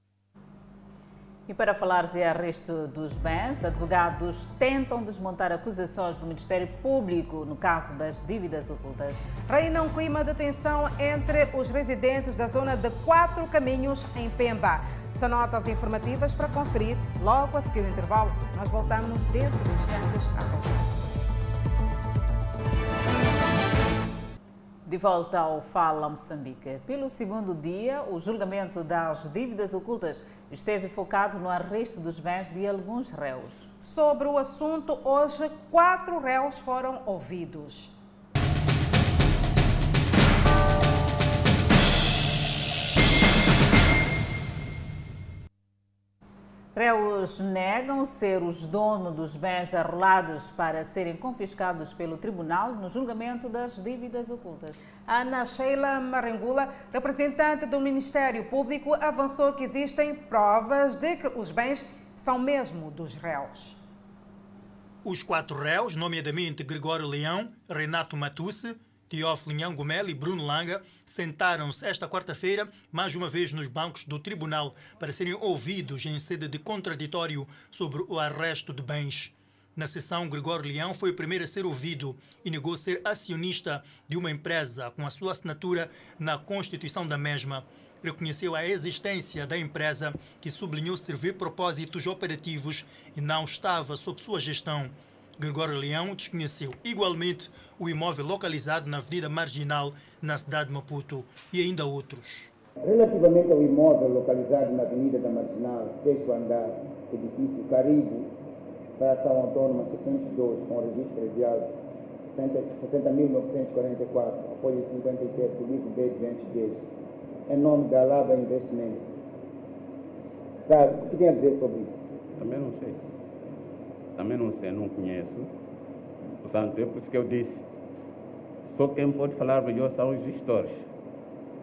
E para falar de arresto dos bens, advogados tentam desmontar acusações do Ministério Público no caso das dívidas ocultas. Reina um clima de tensão entre os residentes da zona de Quatro Caminhos, em Pemba. São notas informativas para conferir logo a seguir o intervalo. Nós voltamos dentro de instantes a De volta ao Fala Moçambique. Pelo segundo dia, o julgamento das dívidas ocultas esteve focado no arresto dos bens de alguns réus. Sobre o assunto, hoje, quatro réus foram ouvidos. Réus negam ser os donos dos bens arrolados para serem confiscados pelo tribunal no julgamento das dívidas ocultas. Ana Sheila Marengula, representante do Ministério Público, avançou que existem provas de que os bens são mesmo dos réus. Os quatro réus, nomeadamente Gregório Leão, Renato Matusse, Teófilo Nhangomel e Bruno Langa sentaram-se esta quarta-feira mais uma vez nos bancos do tribunal para serem ouvidos em sede de contraditório sobre o arresto de bens. Na sessão, Gregório Leão foi o primeiro a ser ouvido e negou ser acionista de uma empresa com a sua assinatura na constituição da mesma. Reconheceu a existência da empresa, que sublinhou servir propósitos operativos e não estava sob sua gestão. Gregório Leão desconheceu igualmente o imóvel localizado na Avenida Marginal, na cidade de Maputo, e ainda outros. Relativamente ao imóvel localizado na Avenida da Marginal, sexto andar, edifício Caribe, Fração Autônoma 602, com registro predial 60.944, a folha 57 do livro B210, em nome da Lava Investimentos. Sabe, o que tem a dizer sobre isso? Também não sei também não sei, não conheço. Portanto, é por isso que eu disse. Só quem pode falar melhor são os gestores.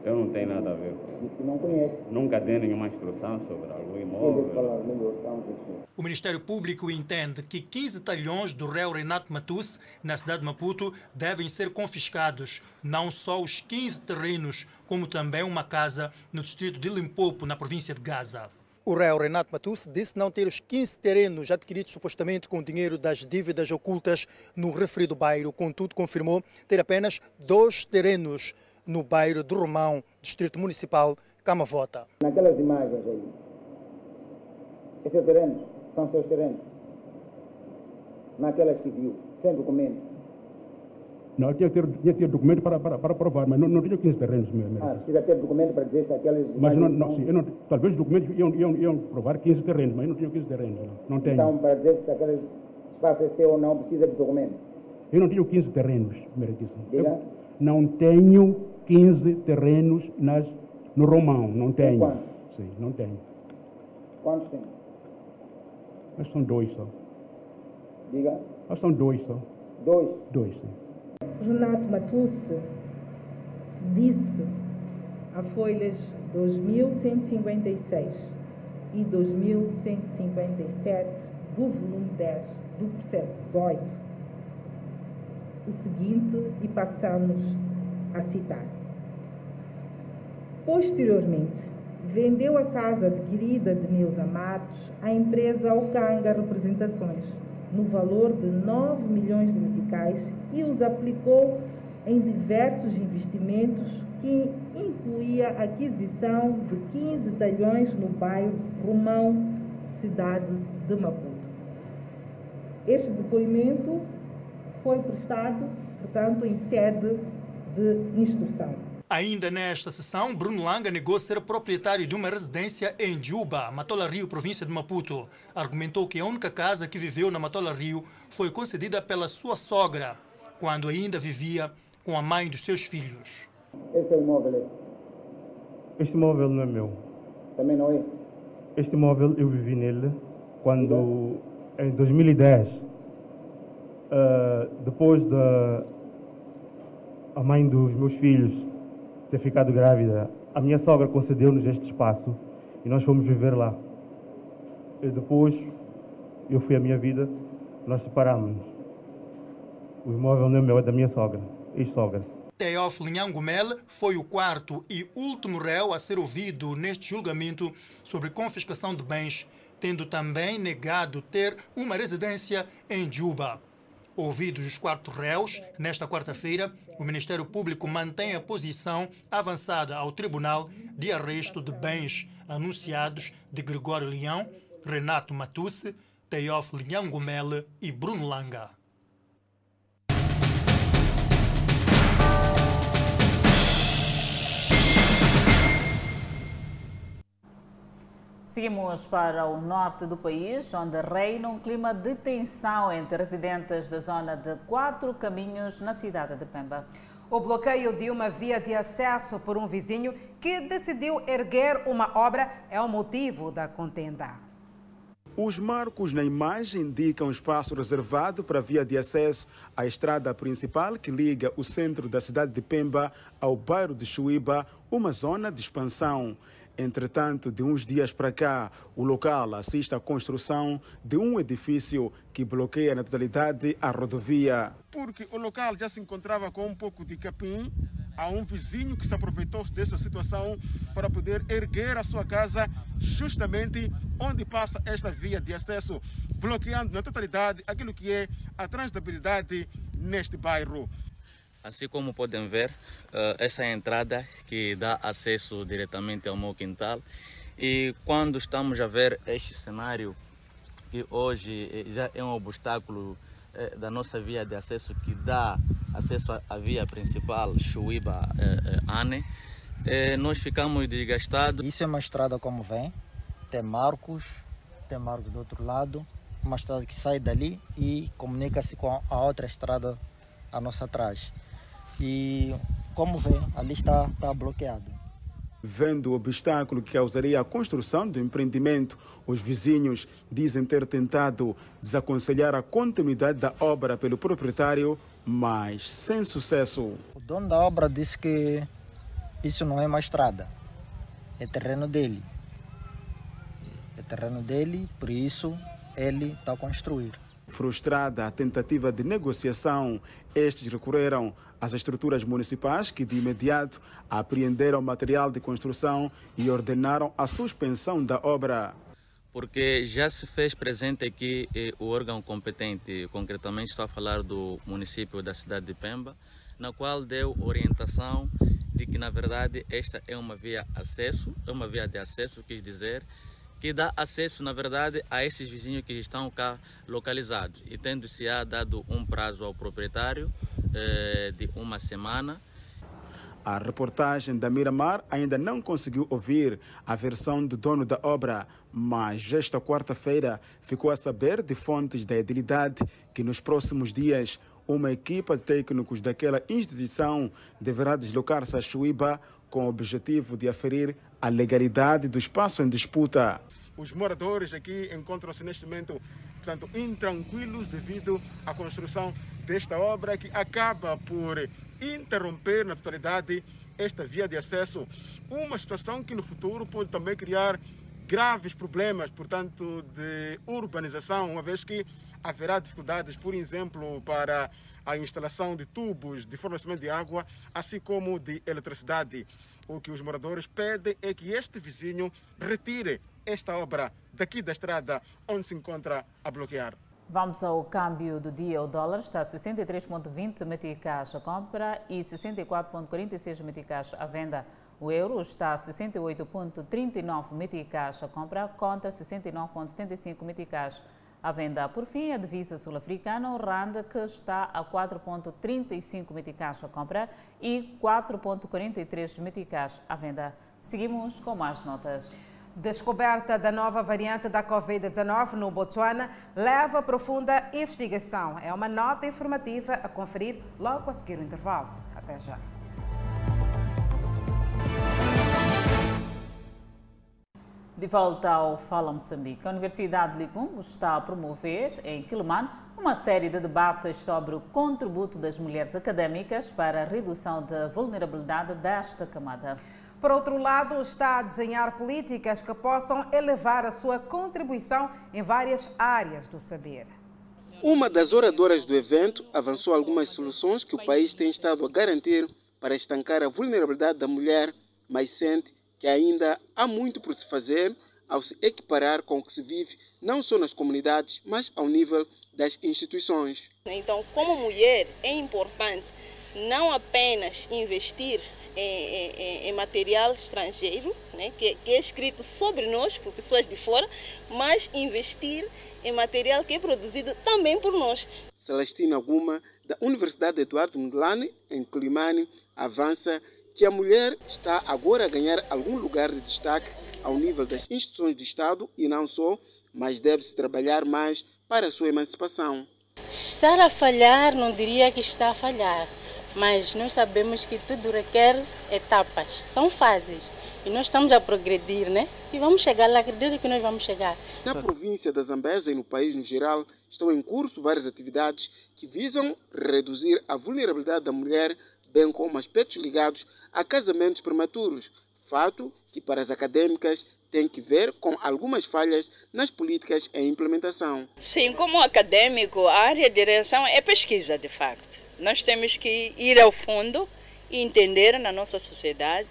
Eu não tenho nada a ver. Isso não conhece. Nunca dei nenhuma instrução sobre algum imóvel. falar melhor são os gestores. O Ministério Público entende que 15 talhões do réu Renato Matus, na cidade de Maputo, devem ser confiscados. Não só os 15 terrenos, como também uma casa no distrito de Limpopo, na província de Gaza. O réu Renato Matus disse não ter os 15 terrenos adquiridos supostamente com dinheiro das dívidas ocultas no referido bairro. Contudo, confirmou ter apenas dois terrenos no bairro do Romão, distrito municipal Camavota. Naquelas imagens aí, esses terrenos são seus terrenos. Naquelas que viu, sem documento. Não, eu tinha que ter, tinha que ter documento para, para, para provar, mas não, não tinha 15 terrenos mesmo. Ah, precisa ter documento para dizer se aqueles. Mas não, não, sim, não, talvez os documentos iam, iam, iam provar 15 terrenos, mas eu não tinha 15 terrenos. Não, não tenho. Então, para dizer se aquele espaço é seu ou não, precisa de documento. Eu não tenho 15 terrenos, meritíssimo. Eu não tenho 15 terrenos nas, no Romão, não tenho. Quantos? Sim, não tenho. Quantos tem? Mas são dois só. Diga. Mas são dois só. Dois? Dois, sim. Renato Matusse disse a folhas 2156 e 2157 do volume 10 do processo 18 o seguinte e passamos a citar. Posteriormente, vendeu a casa adquirida de meus amados à empresa Ocanga Representações, no valor de 9 milhões de meticais e os aplicou em diversos investimentos que incluía a aquisição de 15 talhões no bairro Romão, cidade de Maputo. Este depoimento foi prestado, portanto, em sede de instrução. Ainda nesta sessão, Bruno Langa negou ser proprietário de uma residência em Juba, Matola Rio, província de Maputo. Argumentou que a única casa que viveu na Matola Rio foi concedida pela sua sogra, quando ainda vivia com a mãe dos seus filhos. Esse é o imóvel? Este imóvel não é meu. Também não é? Este imóvel eu vivi nele quando, em 2010, uh, depois da a mãe dos meus filhos ter ficado grávida, a minha sogra concedeu-nos este espaço e nós fomos viver lá. E depois eu fui a minha vida, nós separámos-nos. O imóvel não é meu, é da minha sogra, ex-sogra. Teófilo Nhangumel foi o quarto e último réu a ser ouvido neste julgamento sobre confiscação de bens, tendo também negado ter uma residência em Juba. Ouvidos os quatro réus, nesta quarta-feira, o Ministério Público mantém a posição avançada ao Tribunal de arresto de bens anunciados de Gregório Leão, Renato Matusse, Teófilo Nhangumel e Bruno Langa. Seguimos para o norte do país, onde reina um clima de tensão entre residentes da zona de Quatro Caminhos, na cidade de Pemba. O bloqueio de uma via de acesso por um vizinho que decidiu erguer uma obra é o motivo da contenda. Os marcos na imagem indicam um espaço reservado para via de acesso à estrada principal que liga o centro da cidade de Pemba ao bairro de Chuíba, uma zona de expansão. Entretanto, de uns dias para cá, o local assiste à construção de um edifício que bloqueia na totalidade a rodovia. Porque o local já se encontrava com um pouco de capim, há um vizinho que se aproveitou dessa situação para poder erguer a sua casa justamente onde passa esta via de acesso, bloqueando na totalidade aquilo que é a transitabilidade neste bairro. Assim como podem ver, eh, essa é entrada que dá acesso diretamente ao meu quintal. E quando estamos a ver este cenário, que hoje eh, já é um obstáculo eh, da nossa via de acesso, que dá acesso à via principal Chuíba-Ane, nós ficamos desgastados. Isso é uma estrada como vem, tem marcos, tem marcos do outro lado, uma estrada que sai dali e comunica-se com a outra estrada a nossa atrás. E como vê, ali está, está bloqueado. Vendo o obstáculo que causaria a construção do empreendimento, os vizinhos dizem ter tentado desaconselhar a continuidade da obra pelo proprietário, mas sem sucesso. O dono da obra disse que isso não é uma estrada, é terreno dele. É terreno dele, por isso ele está a construir. Frustrada a tentativa de negociação, estes recorreram às estruturas municipais que de imediato apreenderam material de construção e ordenaram a suspensão da obra. Porque já se fez presente aqui eh, o órgão competente, concretamente estou a falar do município da cidade de Pemba, na qual deu orientação de que na verdade esta é uma via acesso, é uma via de acesso, quis dizer, que dá acesso, na verdade, a esses vizinhos que estão cá localizados. E tendo-se dado um prazo ao proprietário eh, de uma semana. A reportagem da Miramar ainda não conseguiu ouvir a versão do dono da obra, mas esta quarta-feira ficou a saber de fontes da edilidade que nos próximos dias uma equipa de técnicos daquela instituição deverá deslocar-se a Chuíba com o objetivo de aferir a legalidade do espaço em disputa. Os moradores aqui encontram-se neste momento, portanto, intranquilos devido à construção desta obra que acaba por interromper na totalidade esta via de acesso, uma situação que no futuro pode também criar graves problemas, portanto, de urbanização, uma vez que haverá dificuldades, por exemplo, para a instalação de tubos de fornecimento de água, assim como de eletricidade. O que os moradores pedem é que este vizinho retire esta obra daqui da estrada onde se encontra a bloquear. Vamos ao câmbio do dia. O dólar está a 63,20 meticais a compra e 64,46 meticais à venda. O euro está a 68,39 meticais a compra contra 69,75 meticais à venda. Por fim, a divisa sul-africana, o RAND, que está a 4,35 meticais a compra e 4,43 meticais à venda. Seguimos com mais notas. Descoberta da nova variante da Covid-19 no Botswana leva a profunda investigação. É uma nota informativa a conferir logo a seguir o intervalo. Até já. De volta ao Fala Moçambique, a Universidade de Licumbo está a promover, em Quilimane, uma série de debates sobre o contributo das mulheres acadêmicas para a redução da vulnerabilidade desta camada. Por outro lado, está a desenhar políticas que possam elevar a sua contribuição em várias áreas do saber. Uma das oradoras do evento avançou algumas soluções que o país tem estado a garantir para estancar a vulnerabilidade da mulher, mas sente que ainda há muito por se fazer ao se equiparar com o que se vive não só nas comunidades, mas ao nível das instituições. Então, como mulher, é importante não apenas investir em, em, em material estrangeiro, né, que, que, é escrito sobre nós, por pessoas de fora, mas investir em material que é produzido também por nós. Celestina Guma, da Universidade Eduardo Mundlane, em Climane, avança que a mulher está agora a ganhar algum lugar de destaque ao nível das instituições de Estado e não só, mas deve-se trabalhar mais para a sua emancipação. Estar a falhar, não diria que está a falhar mas nós sabemos que tudo requer etapas, são fases. E nós estamos a progredir, né? E vamos chegar lá, acredito que nós vamos chegar. Na província da Zambésia e no país no geral, estão em curso várias atividades que visam reduzir a vulnerabilidade da mulher, bem como aspectos ligados a casamentos prematuros, fato que para as acadêmicas tem que ver com algumas falhas nas políticas em implementação. Sim, como acadêmico, a área de direção é pesquisa, de facto. Nós temos que ir ao fundo e entender na nossa sociedade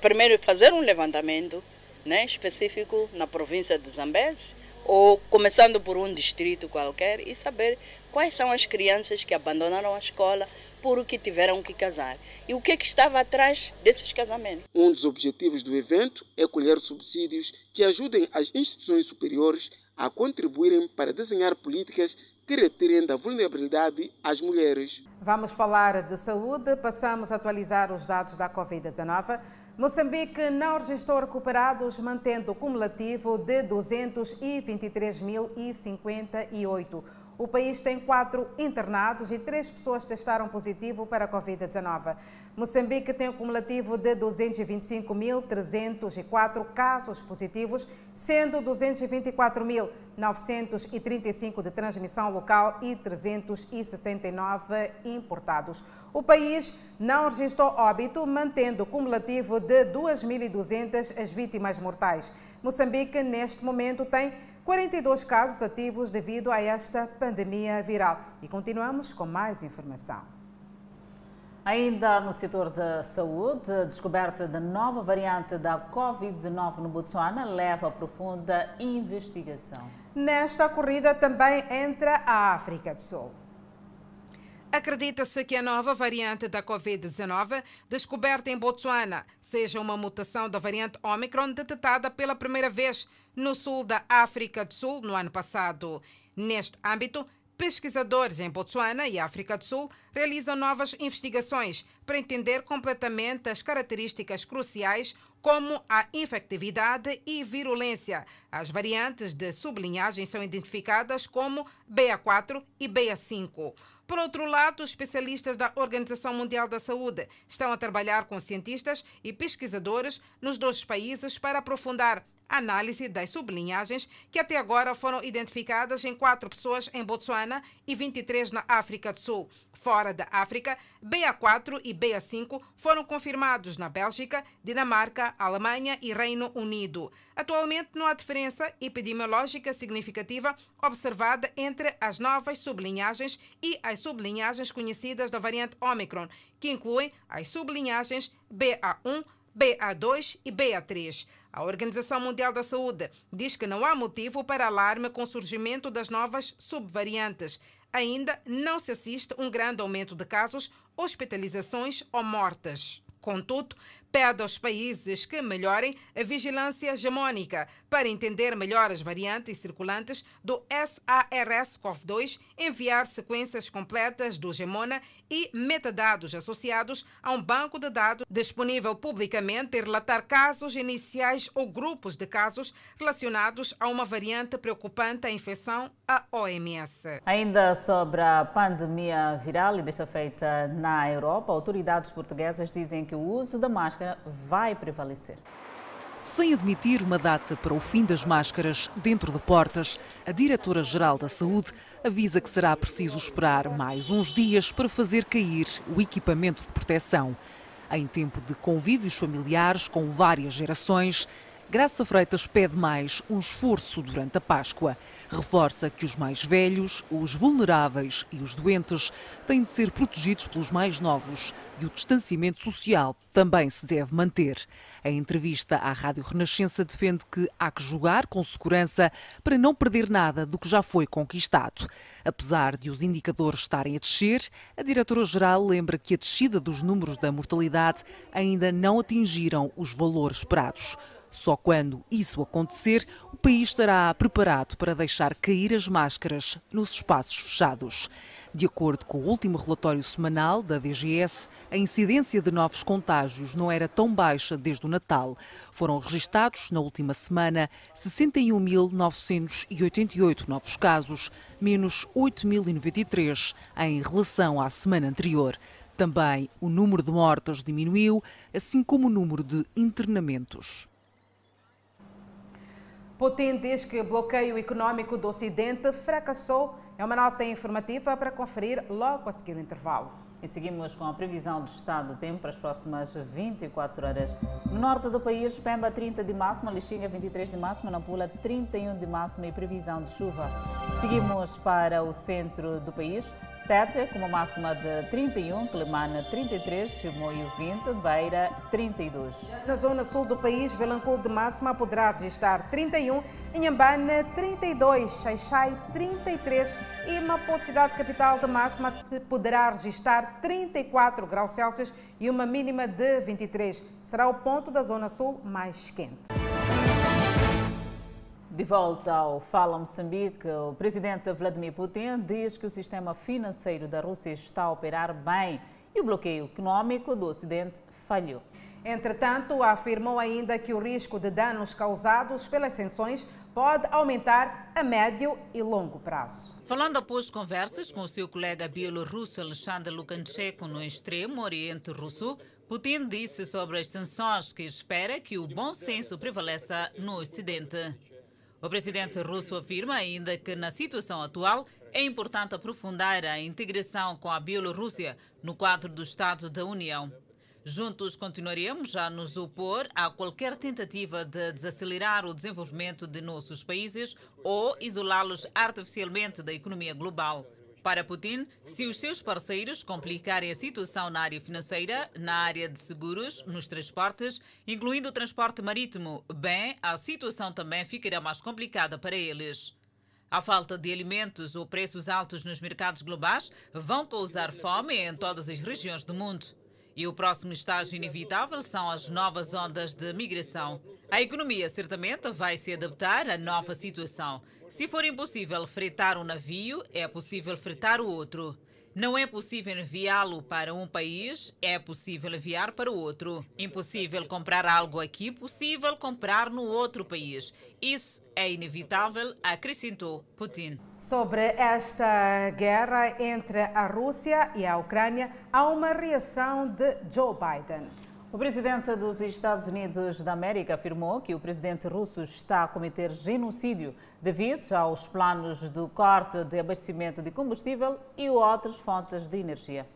primeiro fazer um levantamento né, específico na província de Zambeze, ou começando por um distrito qualquer, e saber quais são as crianças que abandonaram a escola porque tiveram que casar. E o que, é que estava atrás desses casamentos. Um dos objetivos do evento é colher subsídios que ajudem as instituições superiores a contribuírem para desenhar políticas que retirem da vulnerabilidade as mulheres. Vamos falar de saúde, passamos a atualizar os dados da Covid-19. Moçambique não registrou recuperados, mantendo o cumulativo de 223.058. O país tem quatro internados e três pessoas testaram positivo para a Covid-19. Moçambique tem um cumulativo de 225.304 casos positivos, sendo 224.935 de transmissão local e 369 importados. O país não registrou óbito, mantendo o cumulativo de 2.200 as vítimas mortais. Moçambique, neste momento, tem 42 casos ativos devido a esta pandemia viral. E continuamos com mais informação. Ainda no setor da saúde, a descoberta da nova variante da Covid-19 no Botsuana leva a profunda investigação. Nesta corrida também entra a África do Sul. Acredita-se que a nova variante da Covid-19, descoberta em Botsuana, seja uma mutação da variante Omicron detectada pela primeira vez no sul da África do Sul no ano passado. Neste âmbito, Pesquisadores em Botsuana e África do Sul realizam novas investigações para entender completamente as características cruciais como a infectividade e virulência. As variantes de sublinhagem são identificadas como BA4 e BA5. Por outro lado, especialistas da Organização Mundial da Saúde estão a trabalhar com cientistas e pesquisadores nos dois países para aprofundar análise das sublinhagens que até agora foram identificadas em quatro pessoas em Botsuana e 23 na África do Sul. Fora da África, BA4 e BA5 foram confirmados na Bélgica, Dinamarca, Alemanha e Reino Unido. Atualmente não há diferença epidemiológica significativa observada entre as novas sublinhagens e as sublinhagens conhecidas da variante Omicron, que incluem as sublinhagens BA1, BA2 e BA3. A Organização Mundial da Saúde diz que não há motivo para alarme com o surgimento das novas subvariantes. Ainda não se assiste um grande aumento de casos, hospitalizações ou mortes. Contudo, pede aos países que melhorem a vigilância hegemônica para entender melhor as variantes circulantes do SARS-CoV-2, enviar sequências completas do Gemona e metadados associados a um banco de dados disponível publicamente e relatar casos iniciais ou grupos de casos relacionados a uma variante preocupante à infecção, a OMS. Ainda sobre a pandemia viral e desta feita na Europa, autoridades portuguesas dizem que o uso da máscara vai prevalecer. Sem admitir uma data para o fim das máscaras dentro de portas, a Diretora-Geral da Saúde avisa que será preciso esperar mais uns dias para fazer cair o equipamento de proteção. Em tempo de convívios familiares com várias gerações, Graça Freitas pede mais um esforço durante a Páscoa. Reforça que os mais velhos, os vulneráveis e os doentes têm de ser protegidos pelos mais novos e o distanciamento social também se deve manter. Em entrevista à Rádio Renascença defende que há que jogar com segurança para não perder nada do que já foi conquistado. Apesar de os indicadores estarem a descer, a diretora-geral lembra que a descida dos números da mortalidade ainda não atingiram os valores esperados. Só quando isso acontecer, país estará preparado para deixar cair as máscaras nos espaços fechados. De acordo com o último relatório semanal da DGS, a incidência de novos contágios não era tão baixa desde o Natal. Foram registados, na última semana, 61.988 novos casos, menos 8.093 em relação à semana anterior. Também o número de mortos diminuiu, assim como o número de internamentos. Putin diz que o bloqueio econômico do Ocidente fracassou. É uma nota informativa para conferir logo a seguir o intervalo. E seguimos com a previsão do estado do tempo para as próximas 24 horas. No norte do país, Pemba 30 de máxima, Lixinga 23 de máxima, Nampula 31 de máxima e previsão de chuva. Seguimos para o centro do país. Tete com uma máxima de 31, Clemana 33, Chimoio 20, Beira 32. Na zona sul do país, Vilanculo de máxima poderá registrar 31, Inhambane 32, Xaixai 33 e Maputo, cidade capital de máxima, poderá registrar 34 graus Celsius e uma mínima de 23. Será o ponto da zona sul mais quente. De volta ao Fala Moçambique, o presidente Vladimir Putin diz que o sistema financeiro da Rússia está a operar bem e o bloqueio econômico do Ocidente falhou. Entretanto, afirmou ainda que o risco de danos causados pelas sanções pode aumentar a médio e longo prazo. Falando após conversas com o seu colega bielorrusso Alexander Lukashenko no extremo Oriente Russo, Putin disse sobre as sanções que espera que o bom senso prevaleça no Ocidente. O presidente russo afirma ainda que, na situação atual, é importante aprofundar a integração com a Bielorrússia no quadro do Estado da União. Juntos continuaremos a nos opor a qualquer tentativa de desacelerar o desenvolvimento de nossos países ou isolá-los artificialmente da economia global. Para Putin, se os seus parceiros complicarem a situação na área financeira, na área de seguros, nos transportes, incluindo o transporte marítimo, bem, a situação também ficará mais complicada para eles. A falta de alimentos ou preços altos nos mercados globais vão causar fome em todas as regiões do mundo. E o próximo estágio inevitável são as novas ondas de migração. A economia certamente vai se adaptar à nova situação. Se for impossível fretar um navio, é possível fretar o outro. Não é possível enviá-lo para um país, é possível enviar para outro. Impossível comprar algo aqui, possível comprar no outro país. Isso é inevitável, acrescentou Putin. Sobre esta guerra entre a Rússia e a Ucrânia, há uma reação de Joe Biden. O presidente dos Estados Unidos da América afirmou que o presidente russo está a cometer genocídio devido aos planos do corte de abastecimento de combustível e outras fontes de energia.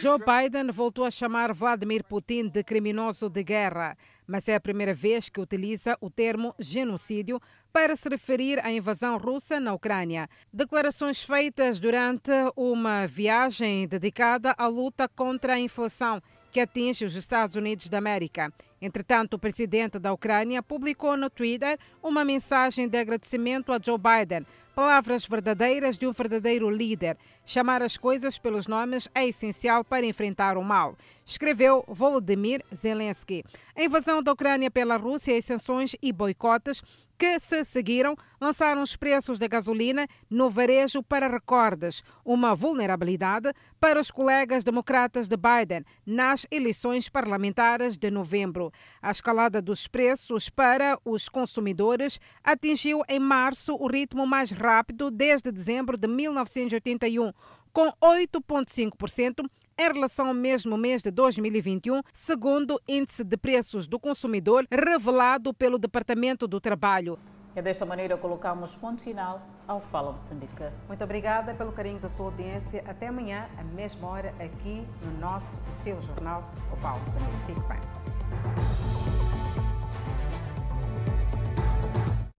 Joe Biden voltou a chamar Vladimir Putin de criminoso de guerra, mas é a primeira vez que utiliza o termo genocídio para se referir à invasão russa na Ucrânia. Declarações feitas durante uma viagem dedicada à luta contra a inflação que atinge os Estados Unidos da América. Entretanto, o presidente da Ucrânia publicou no Twitter uma mensagem de agradecimento a Joe Biden. Palavras verdadeiras de um verdadeiro líder. Chamar as coisas pelos nomes é essencial para enfrentar o mal, escreveu Volodymyr Zelensky. A invasão da Ucrânia pela Rússia, as sanções e boicotes que se seguiram lançaram os preços da gasolina no varejo para recordes, uma vulnerabilidade para os colegas democratas de Biden nas eleições parlamentares de novembro. A escalada dos preços para os consumidores atingiu em março o ritmo mais rápido desde dezembro de 1981, com 8,5% em relação ao mesmo mês de 2021, segundo o Índice de Preços do Consumidor revelado pelo Departamento do Trabalho. E desta maneira colocamos ponto final ao Fala Moçambique. Muito obrigada pelo carinho da sua audiência. Até amanhã, à mesma hora, aqui no nosso e seu jornal, o Fala Moçambique. Fique bem.